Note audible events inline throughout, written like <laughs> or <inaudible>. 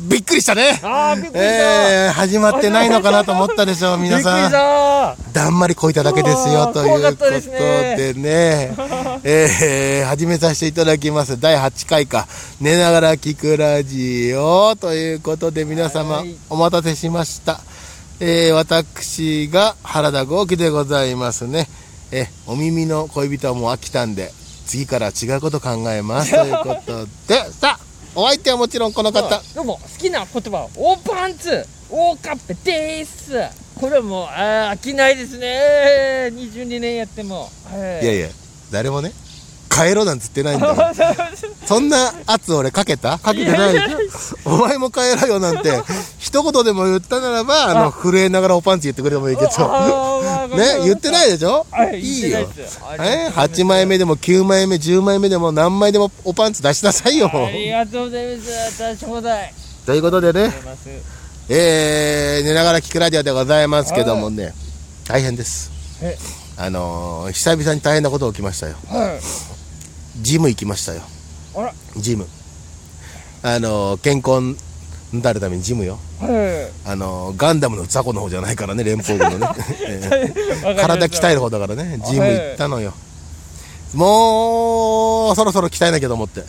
びっくりしたね。あーびっくりした、えー、始まってないのかなと思ったでしょう、<laughs> 皆さん。ただんまりこいただけですよ、ということですねえー、始めさせていただきます。第8回か、寝ながら聞くラジオということで皆様はい、お待たせしました。えー、私が原田豪輝でございますね。え、お耳の恋人はもう飽きたんで、次から違うこと考えます。ということで、さあ、お相手はもちろんこの方。どうも好きな言葉はオーパンツオーカッペです。これはもうあー飽きないですね。22年やっても、はいやいや、誰もね、帰ろうなんつってないんだよ。<laughs> そんな圧俺かけた？かけてないお前も帰ろうよなんて、一言でも言ったならば、あ。の、震えながらおパンツ言ってくれてもいいけど。ね、言ってないでしょ？はいいよ。え？8枚目でも9枚目、10枚目でも何枚でもおパンツ出しなさいよ。ありがとうございます。私もだい。ということでね。えー、寝ながら聞くラジオでございますけどもね、大変です。え。あのー、久々に大変なこと起きましたよ。はいジム行きましたよ。あらジム。あのー、健康になるためにジムよ。はいあのー、ガンダムの雑魚の方じゃないからね、連邦軍のね。<laughs> <laughs> 体鍛える方だからね、ジム行ったのよ。もう、そろそろ鍛えなきゃと思って。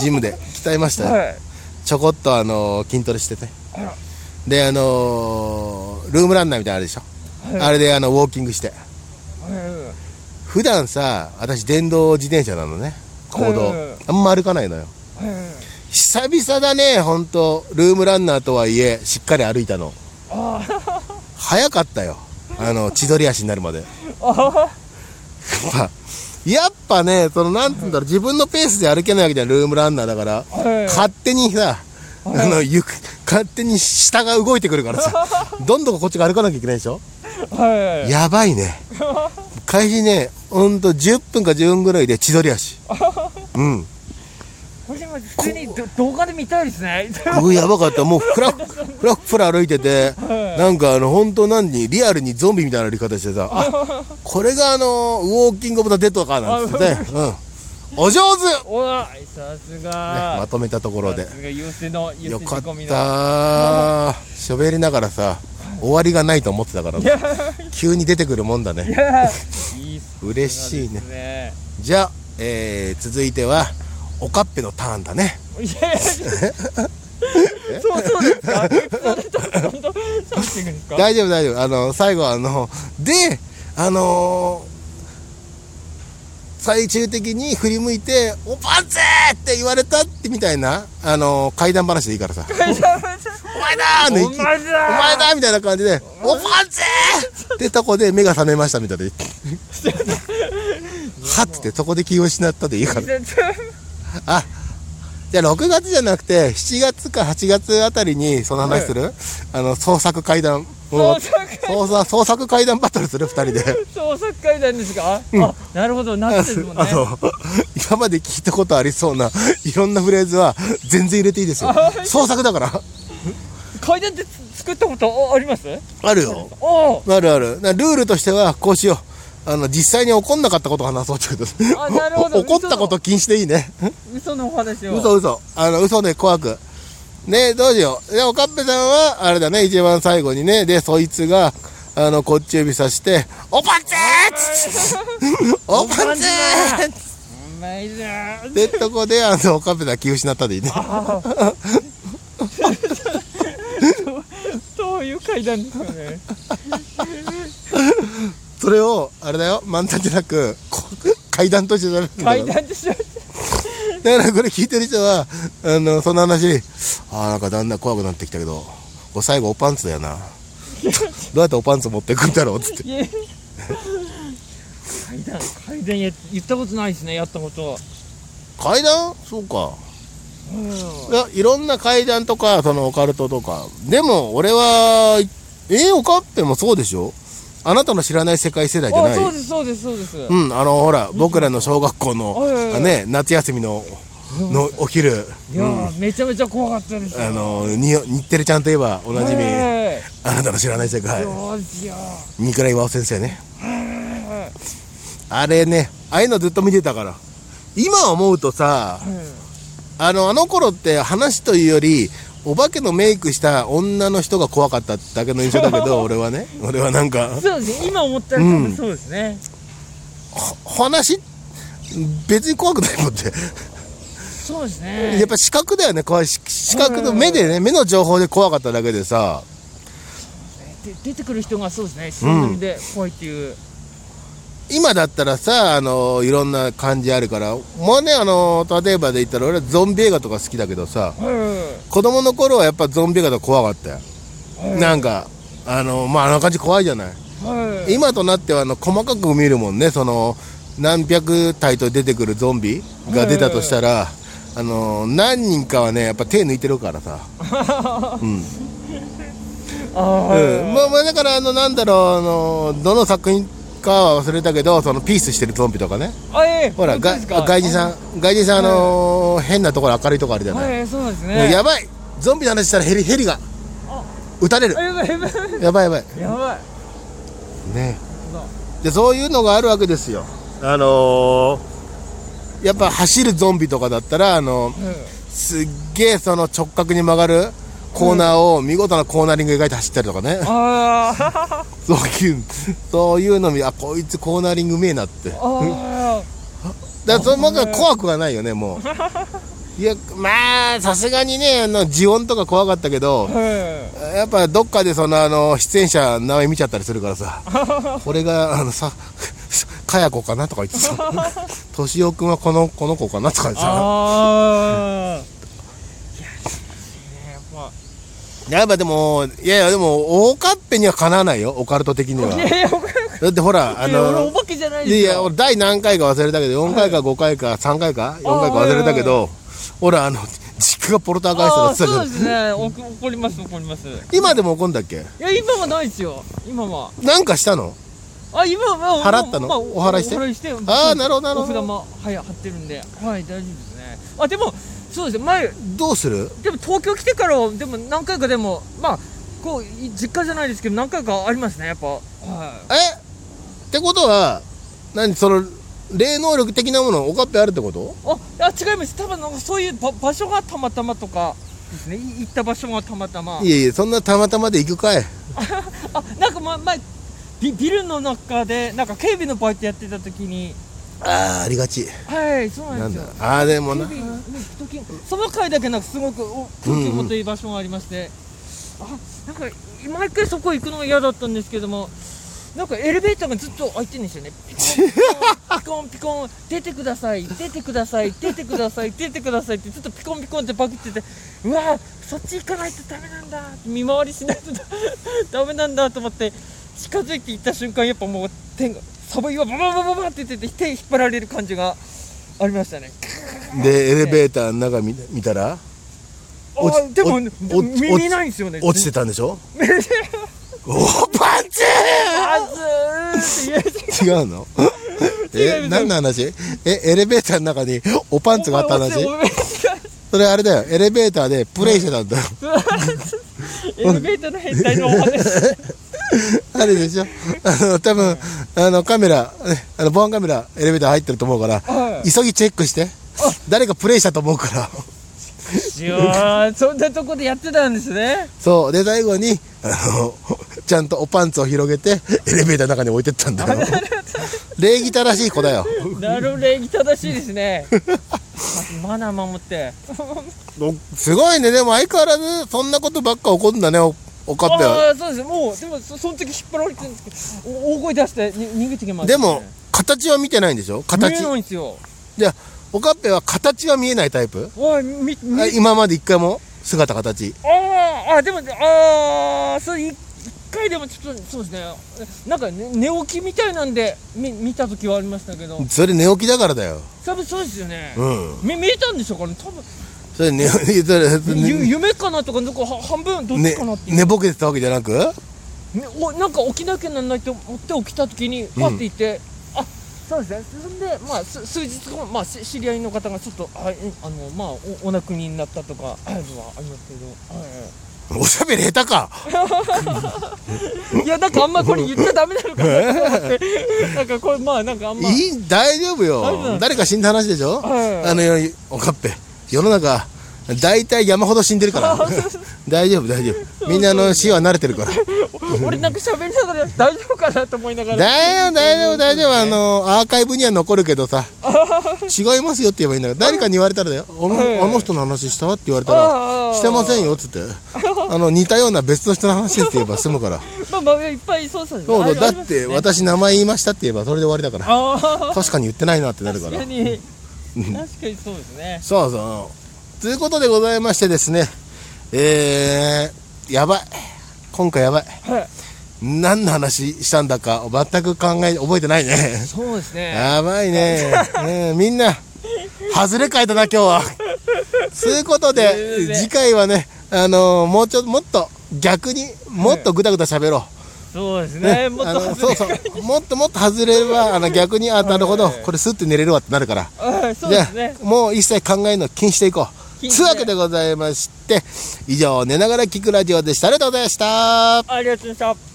ジムで <laughs> 鍛えましたよ。はいちょこっとあのー筋トレしててであのールームランナーみたいなのあるでしょ、あれであのウォーキングしてはい普段さ私電動自転車なのね。行動、うん。あんま歩かないのよ。はい久々だねほんと。ルームランナーとはいえしっかり歩いたの。あ早かったよ。あの千鳥足になるまで。やっぱねそのなんつうんだろう自分のペースで歩けないわけじゃんルームランナーだから。はい勝手にさ、あの、行く、勝手に下が動いてくるからさ、<laughs> どんどんこっちが歩かなきゃいけないでしょ？はい。やばいね。<laughs> 開始ね、ほんと10分か10分ぐらいで千鳥足。うん。これも普通にど動画で見たいですね。うやばかった。もうふら、ふらふら歩いてて、なんかあの、ほんと何、リアルにゾンビみたいな歩き方してさ、あ、これがあの、ウォーキングオブザデッドか、なんつってね。うん。お上手、ねおわさすが。まとめたところで。よかったしょべりながらさ終わりがないと思ってたから急に出てくるもんだいね嬉しいね。ね。じゃあ、えー続いてはおかっぺのターンだね。そうそうですか？大丈夫大丈夫。あの最後あのであのー最終的に振り向いて「おパンツ!」って言われたってみたいな、あのー怪談話でいいからさ「お前だ!」のお前だお前だみたいな感じで「おパンツ!」ってとこで目が覚めましたみたいな。<laughs> はってそこで気を失ったでいいから。あじゃあ6月じゃなくて7月か8月あたりにその話する、あの創作怪談創作創作創作怪談バトルする2人で。創作会なんですか？あなるほど夏ですもんね。今まで聞いたことありそうないろんなフレーズは全然入れていいですよ。創作だから階段って作ったことあります？あるよ。おあ。るある。なルールとしてはこうしよう。あの実際に起こんなかったことを話そうってこと。あなるほど。<laughs> 起こったこと禁止でいいね。嘘のお話を。嘘嘘。あの嘘で怖く。ねどうしよう。でおかっぺさんはあれだね一番最後にねでそいつがあのこっち指さして「おパンツー! <laughs>」おパンツー!」うまいなでとこであのおかっぺさん気を失ったでいいね <laughs> そういう階段ですよね。<laughs> それをあれだよ。漫談じゃなくこ階段として喋るんだ階段ってしましただからこれ聞いてる人はあのその話ああなんかだんだん怖くなってきたけど最後おパンツだよな。どうやっておパンツ持ってくんだろうっつって。階段階段や言ったことないですねやったこと。階段？そうかうんいやいろんな階段とかそのオカルトとか。でも俺はえオカッペもそうでしょ？あなたの知らない世界世代じゃない？あそうですそうですそうです。うんあのほら僕らの小学校のね夏休みののお昼。いやー、めちゃめちゃ怖かったですよ。あのに日テレちゃんといえばおなじみ。はいあなたの知らない世界。三倉岩尾先生ね。あれねああいうのずっと見てたから。今思うとさはいあのあの頃って話というよりお化けのメイクした女の人が怖かっただけの印象だけど <laughs> 俺はね。俺はなんかそうですね。今思ったら多分そうですね、ほ話別に怖くないもんってそうですね。やっぱ視覚だよね。怖い。し視覚のうん。目でね目の情報で怖かっただけでさ。で出てくる人がそうですね。で怖いっていう、今だったらさあのいろんな感じあるからもうねあの例えばで言ったら俺はゾンビ映画とか好きだけどさはい子供の頃はやっぱゾンビ映画とか怖かったよ、はいなんかあのまああの感じ怖いじゃない。はい今となってはあの細かく見るもんねその何百体と出てくるゾンビが出たとしたら、あの何人かはねやっぱ手抜いてるからさ、<laughs> うん。あうん、まあまあだからあのなんだろうあのどの作品かは忘れたけどそのピースしてるゾンビとかね。あええ。ほら外人さん外人さんあのー変なところ明るいとこあるじゃない、はいそうですね。やばい。ゾンビの話したらヘリヘリがあ撃たれる。あやばいやばい。やばいやばい。やばい。ね。でそういうのがあるわけですよ。あのーやっぱ走るゾンビとかだったらあのうん。すっげえその直角に曲がるコーナーを見事なコーナリング描いて走ったりとかね、ああ <laughs> そういうそういうの見あこいつコーナリングうめえなって。<laughs> だかあらそのまだ怖くはないよねもう。いやまあさすがにねあのジオンとか怖かったけどやっぱどっかでそのあの出演者名前見ちゃったりするからさ。<laughs> これがあのさかや子かなとか言ってさ。敏夫君はこのこの子かなとか言ってさああいやねやっぱやっぱでもいやいやでもオカッペにはかなわないよオカルト的には。いやいや僕だってほらあいや俺おの化けじゃないいやいですよ。や俺第何回か忘れたけど4回か5回か3回か4回か忘れたけど俺あの実家がポルターガイストだってたそうんですね。お怒ります怒ります。い今でも怒んだっけ？や今はないですよ。今は。なんかしたの？あ今はまあ払ったの？まあお払いして？お払いして。ああなるほどなるお札ほどもはい貼ってるんで。はい大丈夫ですね。あでもそうですね。前どうする？でも東京来てからはでも何回かでもまあこうい実家じゃないですけど何回かありますねやっぱ。はい。え？ってことは何その霊能力的なものオカッペあるってこと？ああ違います。多分なんかそういうば場所がたまたまとかですね。い行った場所がたまたま。いやいやそんなたまたまで行くかい。<laughs> あなんかま前ビビルの中でなんか警備のバイトやってた時にああありがち。はいそうななんですよ。ああでもな。その回だけなんかすごくお東京という場所がありまして、あなんか毎回そこ行くのが嫌だったんですけどもなんかエレベーターがずっと開いてるんですよね。ピコンピコン出てください出てください出てください出てくださいってずっとピコンピコンってバグっててうわそっち行かないとダメなんだ見回りしないとダダメなんだと思って近づいていった瞬間やっぱもう天がサブイがバババババって出て手引っ張られる感じがありましたねでエレベーターの中見見たら落ちでも見ないんですよね落ちてたんでしょおパンツあずーって言え違うのえ何の話えエレベーターの中におパンツがあった話それあれだよエレベーターでプレイしてたんだよエレベーターの変態のお話 <laughs> あれでしょ？あの多分あのカメラねあの防犯カメラエレベーター入ってると思うからはい。急ぎチェックして誰かプレイしたと思うから。いやーそんなとこでやってたんですね。そう。で最後にあのちゃんとおパンツを広げてエレベーターの中に置いてったんだよ。<laughs> 礼儀正しい子だよ。なる礼儀正しいですね。<laughs> マナー守って。すごいね。でも相変わらずそんなことばっか起こるんだねおおかっぺはああそうです。もうでもそその時引っ張られてるんですけどお大声出してに逃げてきました、ね、でも形は見てないんでしょ？見形えないんですよ。じゃあおかっぺは形は見えないタイプ？おいみみあ今まで一回も？姿形。あーあでもああそれ一一回でもちょっとそうですね。なんか、ね、寝起きみたいなんで見見た時はありましたけど。それ寝起きだからだよ。多分そうですよね、うん。み見えたんでしょうかね。多分、それ寝 <laughs> それゆね。夢かなとかなんかは半分どっちねかなっていう、寝ぼけてたわけじゃなく？ねおなんか起きなきゃなんないと思って起きた時にパッていて、あそうですね。そんでまあす数日後まあし知り合いの方がちょっとあえあのまあおお亡くなりになったとかあるのはありますけど、はい。おしゃべり下手か。<laughs> いやなんかあんまこれ言っちゃダメなのかなと思って。<laughs> なんかこれまあなんかあんま。いい大丈夫よ。誰か死んだ話でしょ？はい。あのおかっぺ世の中大体山ほど死んでるから。大丈夫大丈夫。みんなあの死は慣れてるから。<laughs> 俺なんか喋りながら大丈夫かなと思いながら。大丈夫大丈夫大丈夫。あの <laughs> アーカイブには残るけどさ。違いますよって言えばいいんだから誰かに言われたらだよ。あのはい。あの人の話したって言われたらしてませんよっつって。<laughs> あの似たような別の人の話ですって言えば済むから。まあまあいっぱいそうさそうそうだって私名前言いましたって言えばそれで終わりだから。確かに言ってないなってなるから確かにそうですね。そうそう。ということでございましてですね。えー、やばい。今回やばい。はい。何の話したんだか全く考え覚えてないね。そうですね。やばいね。<laughs> ねみんな外れ会だな今日は。そういうことで次回はねあのーもうちょっともっと逆にもっとぐだぐだ喋ろそうですう、ね。もっあとそうそう。もっともっと外れればあの <laughs> 逆にあなるほど。これスッて寝れるわってなるから。はいそうですね。あもう一切考えるの禁止していこう。つうわけでございまして以上寝ながら聞くラジオでした。ありがとうございました。ありがとうございました